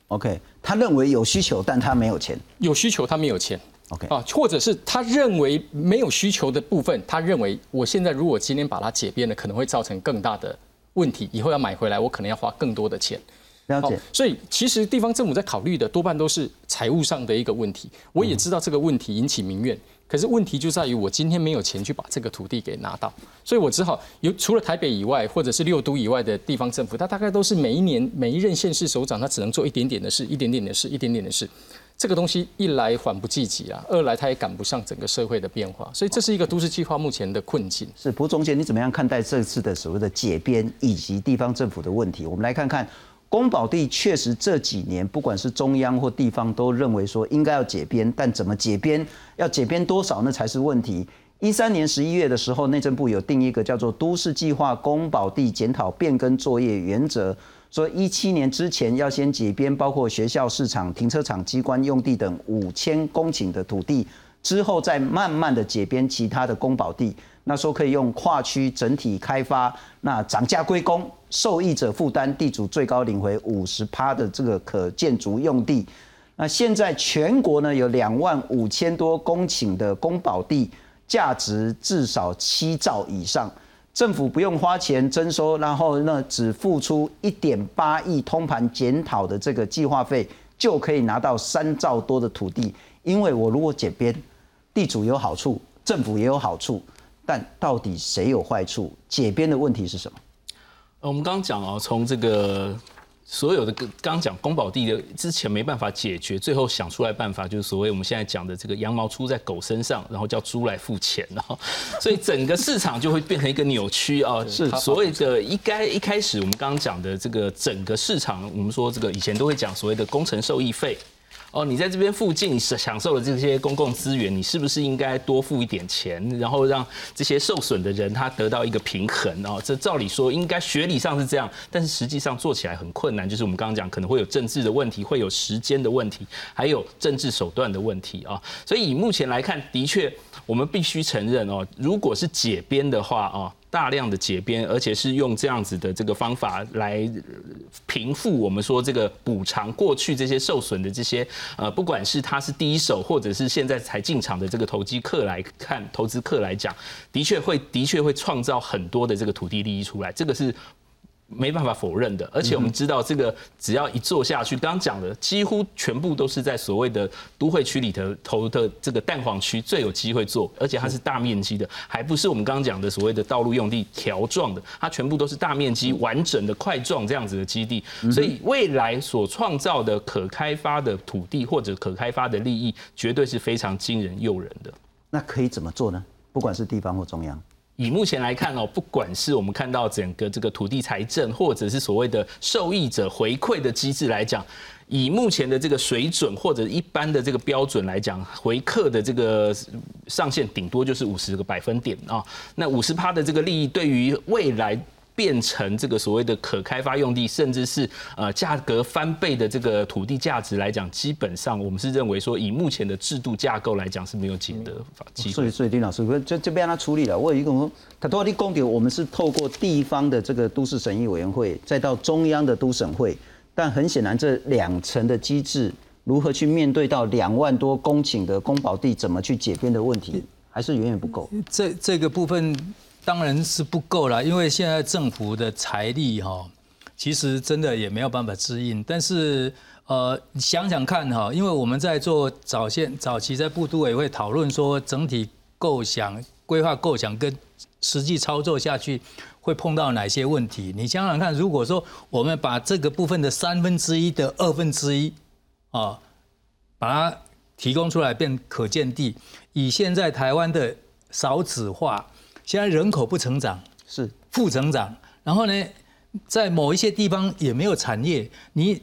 OK，他认为有需求，但他没有钱。有需求，他没有钱。OK 啊，或者是他认为没有需求的部分，他认为我现在如果今天把它解编了，可能会造成更大的问题，以后要买回来，我可能要花更多的钱。了解，所以其实地方政府在考虑的多半都是财务上的一个问题。我也知道这个问题引起民怨，可是问题就在于我今天没有钱去把这个土地给拿到，所以我只好有除了台北以外，或者是六都以外的地方政府，它大概都是每一年每一任县市首长，他只能做一点点的事，一点点的事，一点点的事。这个东西一来缓不济急啊，二来它也赶不上整个社会的变化，所以这是一个都市计划目前的困境。是蒲总监，你怎么样看待这次的所谓的解编以及地方政府的问题？我们来看看。公保地确实这几年，不管是中央或地方，都认为说应该要解编，但怎么解编，要解编多少，那才是问题。一三年十一月的时候，内政部有定一个叫做《都市计划公保地检讨变更作业原则》，说一七年之前要先解编，包括学校、市场、停车场、机关用地等五千公顷的土地，之后再慢慢的解编其他的公保地。那说可以用跨区整体开发，那涨价归公，受益者负担，地主最高领回五十趴的这个可建筑用地。那现在全国呢有两万五千多公顷的公保地，价值至少七兆以上，政府不用花钱征收，然后呢只付出一点八亿通盘检讨的这个计划费，就可以拿到三兆多的土地。因为我如果解编，地主有好处，政府也有好处。但到底谁有坏处？解编的问题是什么？我们刚刚讲哦，从这个所有的刚刚讲宫保地的之前没办法解决，最后想出来办法就是所谓我们现在讲的这个羊毛出在狗身上，然后叫猪来付钱，然 后所以整个市场就会变成一个扭曲 啊。是所谓的一该一开始我们刚刚讲的这个整个市场，我们说这个以前都会讲所谓的工程受益费。哦，你在这边附近享受了这些公共资源，你是不是应该多付一点钱，然后让这些受损的人他得到一个平衡？哦，这照理说应该学理上是这样，但是实际上做起来很困难。就是我们刚刚讲，可能会有政治的问题，会有时间的问题，还有政治手段的问题啊。所以以目前来看，的确我们必须承认哦，如果是解编的话哦。大量的解编，而且是用这样子的这个方法来平复我们说这个补偿过去这些受损的这些呃，不管是他是第一手，或者是现在才进场的这个投机客来看，投资客来讲，的确会的确会创造很多的这个土地利益出来，这个是。没办法否认的，而且我们知道，这个只要一做下去，刚刚讲的几乎全部都是在所谓的都会区里头投的这个蛋黄区最有机会做，而且它是大面积的，还不是我们刚刚讲的所谓的道路用地条状的，它全部都是大面积完整的块状这样子的基地，所以未来所创造的可开发的土地或者可开发的利益，绝对是非常惊人诱人的。那可以怎么做呢？不管是地方或中央。以目前来看哦，不管是我们看到整个这个土地财政，或者是所谓的受益者回馈的机制来讲，以目前的这个水准或者一般的这个标准来讲，回客的这个上限顶多就是五十个百分点啊。那五十趴的这个利益，对于未来变成这个所谓的可开发用地，甚至是呃价格翻倍的这个土地价值来讲，基本上我们是认为说，以目前的制度架构来讲是没有解的机会。所以，所以丁老师，这这边他处理了。我有一个说，他多少地公点，我们是透过地方的这个都市审议委员会，再到中央的都审会，但很显然这两层的机制，如何去面对到两万多公顷的公保地，怎么去解编的问题，还是远远不够。这这个部分。当然是不够了，因为现在政府的财力哈，其实真的也没有办法支应。但是呃，想想看哈，因为我们在做早先早期在部都委会讨论说，整体构想、规划构想跟实际操作下去会碰到哪些问题？你想想看，如果说我们把这个部分的三分之一的二分之一啊，把它提供出来变可见地，以现在台湾的少子化。现在人口不成长，是。负成长，然后呢，在某一些地方也没有产业，你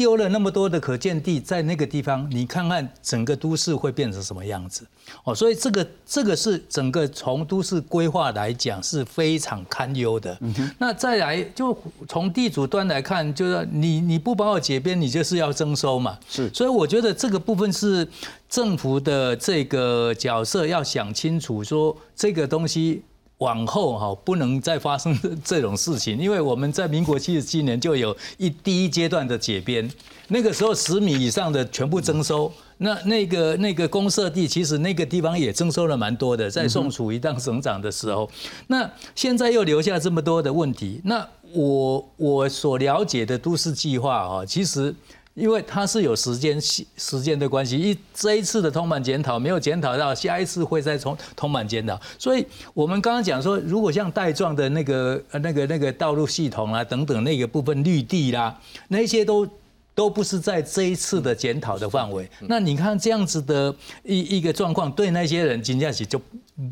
丢了那么多的可见地在那个地方，你看看整个都市会变成什么样子？哦，所以这个这个是整个从都市规划来讲是非常堪忧的。那再来就从地主端来看，就是你你不把我解编，你就是要征收嘛。是，所以我觉得这个部分是。政府的这个角色要想清楚，说这个东西往后哈不能再发生这种事情，因为我们在民国七十七年就有一第一阶段的解编，那个时候十米以上的全部征收，那那个那个公社地其实那个地方也征收了蛮多的，在宋楚瑜当省长的时候，那现在又留下这么多的问题，那我我所了解的都市计划啊，其实。因为它是有时间时间的关系，一这一次的通盘检讨没有检讨到，下一次会再从通盘检讨。所以我们刚刚讲说，如果像带状的那个那个那个道路系统啊等等那个部分绿地啦，那些都。都不是在这一次的检讨的范围。那你看这样子的一一个状况，对那些人金价起就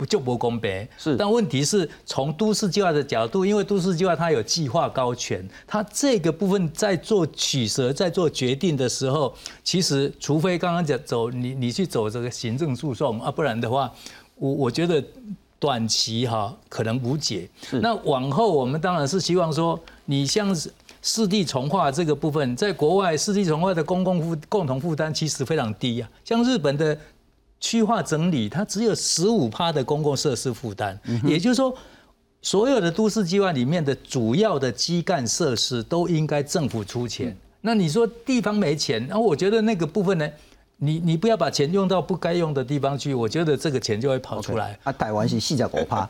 就不公平。是，但问题是从都市计划的角度，因为都市计划它有计划高权，它这个部分在做取舍、在做决定的时候，其实除非刚刚讲走你你去走这个行政诉讼啊，不然的话，我我觉得短期哈可能无解。那往后我们当然是希望说，你像是。四地重化这个部分，在国外四地重化的公共负共同负担其实非常低啊。像日本的区划整理，它只有十五趴的公共设施负担，也就是说，所有的都市计划里面的主要的基干设施都应该政府出钱。那你说地方没钱，那我觉得那个部分呢，你你不要把钱用到不该用的地方去，我觉得这个钱就会跑出来。啊，台湾是细脚狗趴。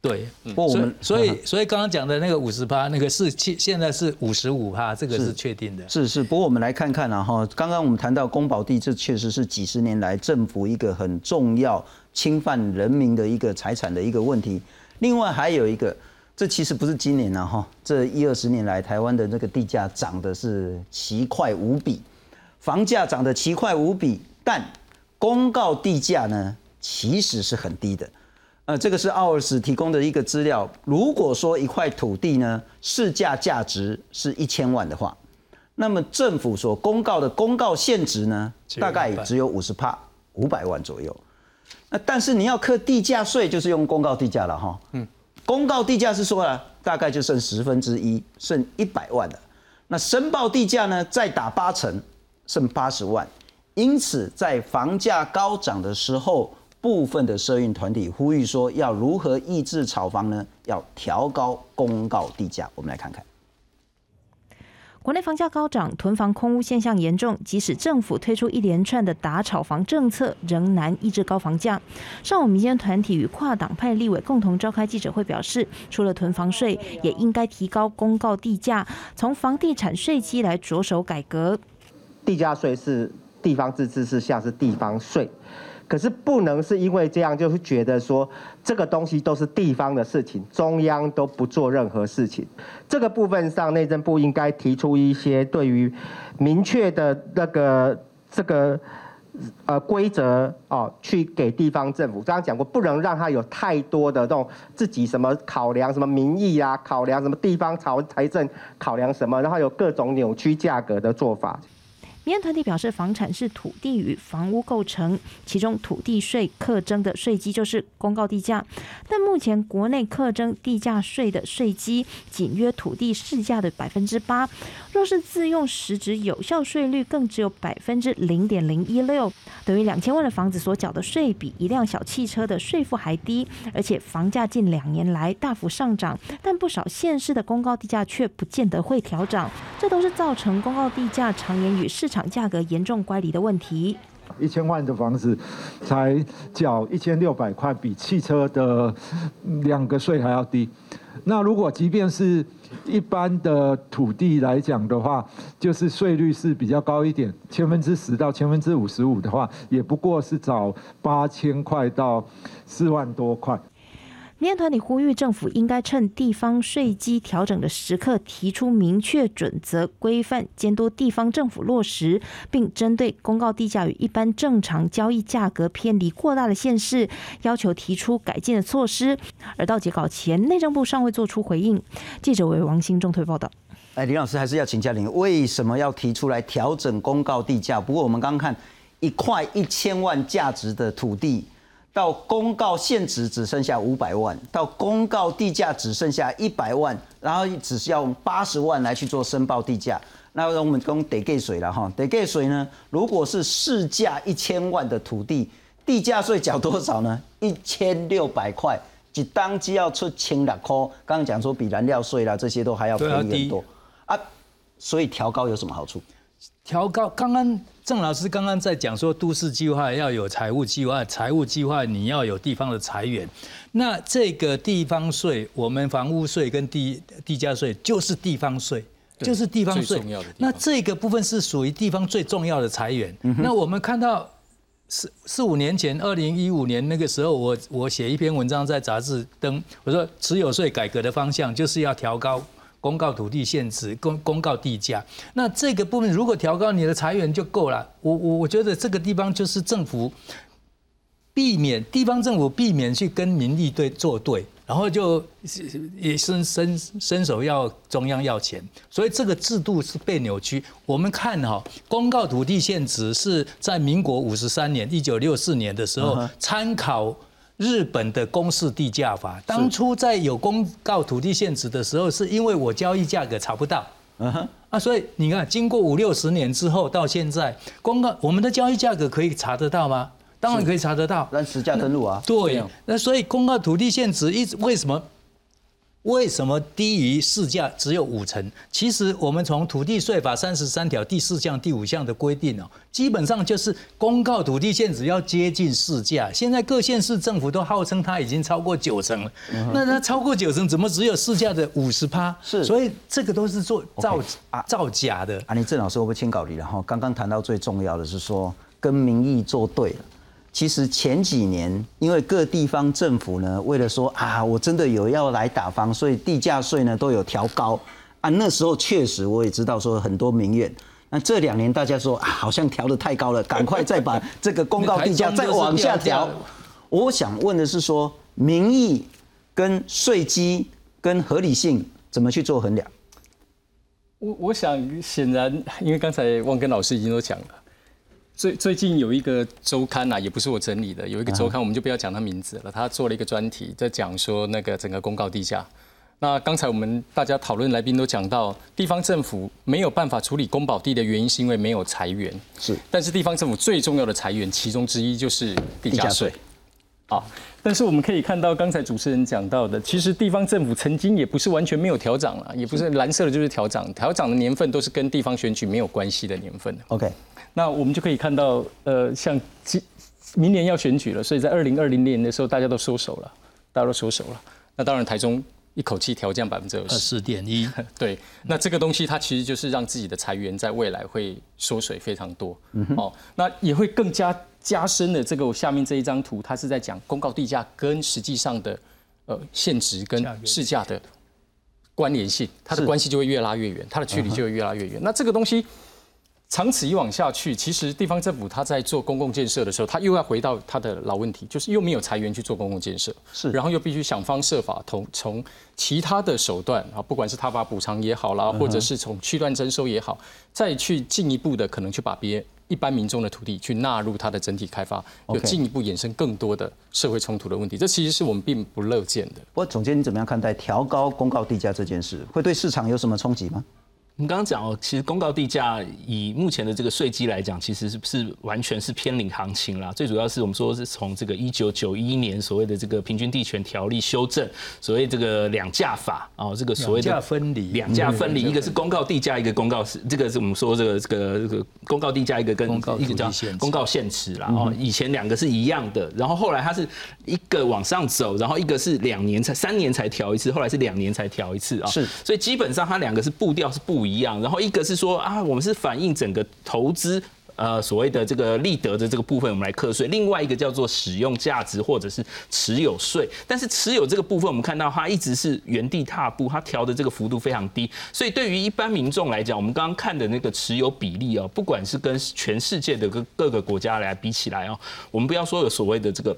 对，不过我们所以 所以刚刚讲的那个五十趴，那个是现现在是五十五趴，这个是确定的。是是，不过我们来看看啊哈，刚刚我们谈到公保地，这确实是几十年来政府一个很重要侵犯人民的一个财产的一个问题。另外还有一个，这其实不是今年啊哈，这一二十年来台湾的那个地价涨的是奇快无比，房价涨得奇快无比，但公告地价呢其实是很低的。呃，这个是奥尔斯提供的一个资料。如果说一块土地呢，市价价值是一千万的话，那么政府所公告的公告限值呢，大概只有五十帕，五百万左右。那但是你要课地价税，就是用公告地价了哈。嗯，公告地价是说了，大概就剩十分之一，剩一百万的。那申报地价呢，再打八成，剩八十万。因此，在房价高涨的时候。部分的社运团体呼吁说，要如何抑制炒房呢？要调高公告地价。我们来看看，国内房价高涨，囤房空屋现象严重。即使政府推出一连串的打炒房政策，仍难抑制高房价。上午，民间团体与跨党派立委共同召开记者会，表示，除了囤房税，也应该提高公告地价，从房地产税基来着手改革。地价税是地方自治，是像是地方税。可是不能是因为这样，就是觉得说这个东西都是地方的事情，中央都不做任何事情。这个部分上，内政部应该提出一些对于明确的那个这个呃规则哦，去给地方政府。刚刚讲过，不能让他有太多的这种自己什么考量什么民意啊，考量什么地方财财政考量什么，然后有各种扭曲价格的做法。民间团体表示，房产是土地与房屋构成，其中土地税课征的税基就是公告地价，但目前国内课征地价税的税基仅约土地市价的百分之八，若是自用实质有效税率更只有百分之零点零一六，等于两千万的房子所缴的税比一辆小汽车的税负还低，而且房价近两年来大幅上涨，但不少县市的公告地价却不见得会调涨，这都是造成公告地价常年与市场。价格严重乖离的问题，一千万的房子才缴一千六百块，比汽车的两个税还要低。那如果即便是一般的土地来讲的话，就是税率是比较高一点，千分之十到千分之五十五的话，也不过是找八千块到四万多块。民间团体呼吁政府应该趁地方税基调整的时刻，提出明确准则规范监督地方政府落实，并针对公告地价与一般正常交易价格偏离过大的县市，要求提出改进的措施。而到截稿前，内政部尚未做出回应。记者为王兴中推报道。哎，林老师还是要请教您，为什么要提出来调整公告地价？不过我们刚刚看一块一千万价值的土地。到公告限值只剩下五百万，到公告地价只剩下一百万，然后只是要用八十万来去做申报地价。那我们讲得给谁了哈，得给谁呢？如果是市价一千万的土地，地价税缴多少呢？一千六百块，即当即要出千两块。刚刚讲说比燃料税啦这些都还要便宜很多啊，所以调高有什么好处？调高，刚刚郑老师刚刚在讲说，都市计划要有财务计划，财务计划你要有地方的财源。那这个地方税，我们房屋税跟地地价税就是地方税，就是地方税。那这个部分是属于地方最重要的财源。那我们看到四四五年前，二零一五年那个时候，我我写一篇文章在杂志登，我说持有税改革的方向就是要调高。公告土地限值，公公告地价，那这个部分如果调高你的裁员就够了。我我我觉得这个地方就是政府避免地方政府避免去跟民意对作对，然后就也伸伸伸手要中央要钱，所以这个制度是被扭曲。我们看哈，公告土地限值是在民国五十三年一九六四年的时候参考。日本的公示地价法，当初在有公告土地限值的时候，是因为我交易价格查不到，嗯哼，啊，所以你看，经过五六十年之后，到现在公告我们的交易价格可以查得到吗？当然可以查得到，但实价登录啊。对，那所以公告土地限值一直为什么？为什么低于市价只有五成？其实我们从土地税法三十三条第四项、第五项的规定哦，基本上就是公告土地限值要接近市价。现在各县市政府都号称它已经超过九成了，那它超过九成，怎么只有市价的五十趴？是，所以这个都是做造造假的。啊，你郑老师会不会签稿里然后刚刚谈到最重要的是说跟民意作对了。其实前几年，因为各地方政府呢，为了说啊，我真的有要来打房，所以地价税呢都有调高啊。那时候确实我也知道说很多民怨。那这两年大家说啊，好像调的太高了，赶快再把这个公告地价再往下调。我想问的是说，民意跟税基跟合理性怎么去做衡量？我我想显然，因为刚才汪根老师已经都讲了。最最近有一个周刊呐，也不是我整理的，有一个周刊，我们就不要讲他名字了。他做了一个专题，在讲说那个整个公告地价。那刚才我们大家讨论来宾都讲到，地方政府没有办法处理公保地的原因，是因为没有裁源。是，但是地方政府最重要的裁源，其中之一就是地价税。啊，但是我们可以看到，刚才主持人讲到的，其实地方政府曾经也不是完全没有调涨了，也不是蓝色的就是调涨，调涨的年份都是跟地方选举没有关系的年份。OK。那我们就可以看到，呃，像今明年要选举了，所以在二零二零年的时候，大家都收手了，大家都收手了。那当然，台中一口气调降百分之二十四点一，对。那这个东西它其实就是让自己的财源在未来会缩水非常多，哦，那也会更加加深了这个下面这一张图，它是在讲公告地价跟实际上的呃现值跟市价的关联性，它的关系就会越拉越远，它的距离就会越拉越远。那这个东西。长此以往下去，其实地方政府他在做公共建设的时候，他又要回到他的老问题，就是又没有财源去做公共建设，是，然后又必须想方设法从从其他的手段啊，不管是他把补偿也好啦，或者是从区段征收也好，再去进一步的可能去把别一般民众的土地去纳入它的整体开发，有进一步衍生更多的社会冲突的问题，这其实是我们并不乐见的。不过总监，你怎么样看待调高公告地价这件事？会对市场有什么冲击吗？我们刚刚讲哦，其实公告地价以目前的这个税基来讲，其实是是完全是偏领行情啦。最主要是我们说是从这个一九九一年所谓的这个平均地权条例修正，所谓这个两价法哦，这个所谓的两价分离，两价分离，一个是公告地价，一个公告是这个是我们说这个这个这个公告地价，一个跟一个叫公告限值啦。哦，以前两个是一样的，然后后来它是一个往上走，然后一个是两年才三年才调一次，后来是两年才调一次啊。是，所以基本上它两个是步调是不一一样，然后一个是说啊，我们是反映整个投资。呃，所谓的这个利得的这个部分，我们来课税；另外一个叫做使用价值或者是持有税。但是持有这个部分，我们看到它一直是原地踏步，它调的这个幅度非常低。所以对于一般民众来讲，我们刚刚看的那个持有比例哦，不管是跟全世界的各各个国家来比起来哦，我们不要说有所谓的这个。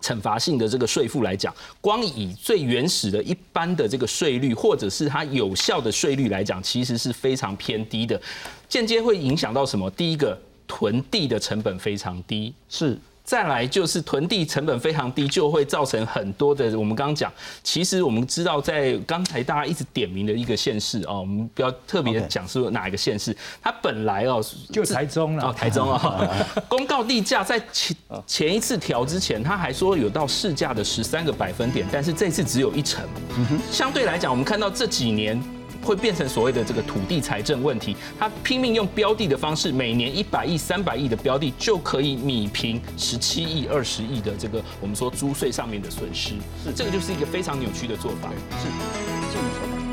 惩罚性的这个税负来讲，光以最原始的一般的这个税率，或者是它有效的税率来讲，其实是非常偏低的，间接会影响到什么？第一个，囤地的成本非常低，是。再来就是囤地成本非常低，就会造成很多的。我们刚刚讲，其实我们知道，在刚才大家一直点名的一个县市哦，我们不要特别讲是哪一个县市，它本来哦就台中了哦，台中 哦，公告地价在前前一次调之前，他还说有到市价的十三个百分点，但是这次只有一成。相对来讲，我们看到这几年。会变成所谓的这个土地财政问题，他拼命用标的的方式，每年一百亿、三百亿的标的就可以米平十七亿、二十亿的这个我们说租税上面的损失，是这个就是一个非常扭曲的做法。是。